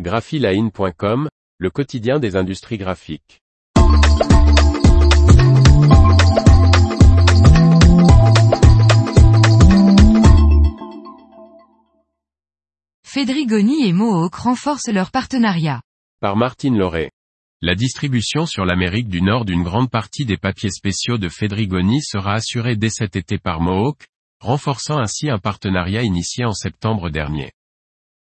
graphiline.com, le quotidien des industries graphiques. Fedrigoni et Mohawk renforcent leur partenariat. Par Martine Lauré. La distribution sur l'Amérique du Nord d'une grande partie des papiers spéciaux de Fedrigoni sera assurée dès cet été par Mohawk, renforçant ainsi un partenariat initié en septembre dernier.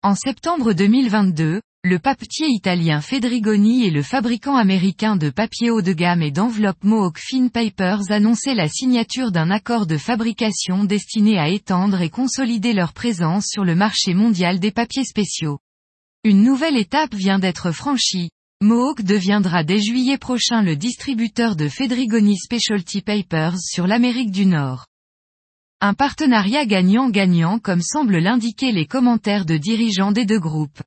En septembre 2022, le papetier italien Fedrigoni et le fabricant américain de papier haut de gamme et d'enveloppes Mohawk Fine Papers annonçaient la signature d'un accord de fabrication destiné à étendre et consolider leur présence sur le marché mondial des papiers spéciaux. Une nouvelle étape vient d'être franchie. Mohawk deviendra dès juillet prochain le distributeur de Fedrigoni Specialty Papers sur l'Amérique du Nord. Un partenariat gagnant-gagnant comme semblent l'indiquer les commentaires de dirigeants des deux groupes.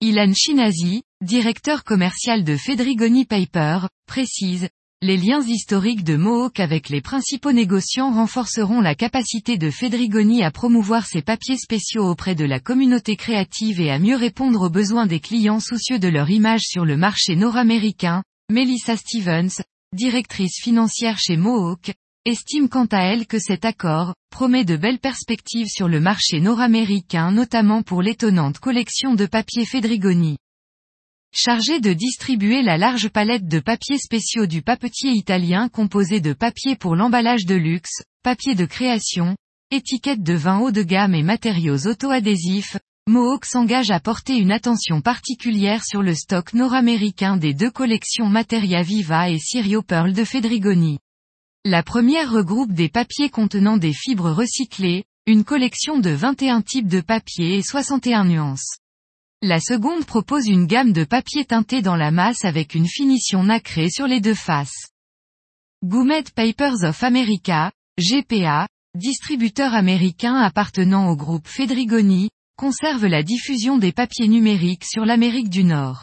Ilan Chinazi, directeur commercial de Fedrigoni Paper, précise, les liens historiques de Mohawk avec les principaux négociants renforceront la capacité de Fedrigoni à promouvoir ses papiers spéciaux auprès de la communauté créative et à mieux répondre aux besoins des clients soucieux de leur image sur le marché nord-américain. Melissa Stevens, directrice financière chez Mohawk, estime quant à elle que cet accord, promet de belles perspectives sur le marché nord-américain notamment pour l'étonnante collection de papier Fedrigoni. Chargé de distribuer la large palette de papiers spéciaux du papetier italien composé de papier pour l'emballage de luxe, papier de création, étiquettes de vin haut de gamme et matériaux auto-adhésifs, Mohawk s'engage à porter une attention particulière sur le stock nord-américain des deux collections Materia Viva et Sirio Pearl de Fedrigoni. La première regroupe des papiers contenant des fibres recyclées, une collection de 21 types de papier et 61 nuances. La seconde propose une gamme de papiers teintés dans la masse avec une finition nacrée sur les deux faces. Goumet Papers of America, GPA, distributeur américain appartenant au groupe Fedrigoni, conserve la diffusion des papiers numériques sur l'Amérique du Nord.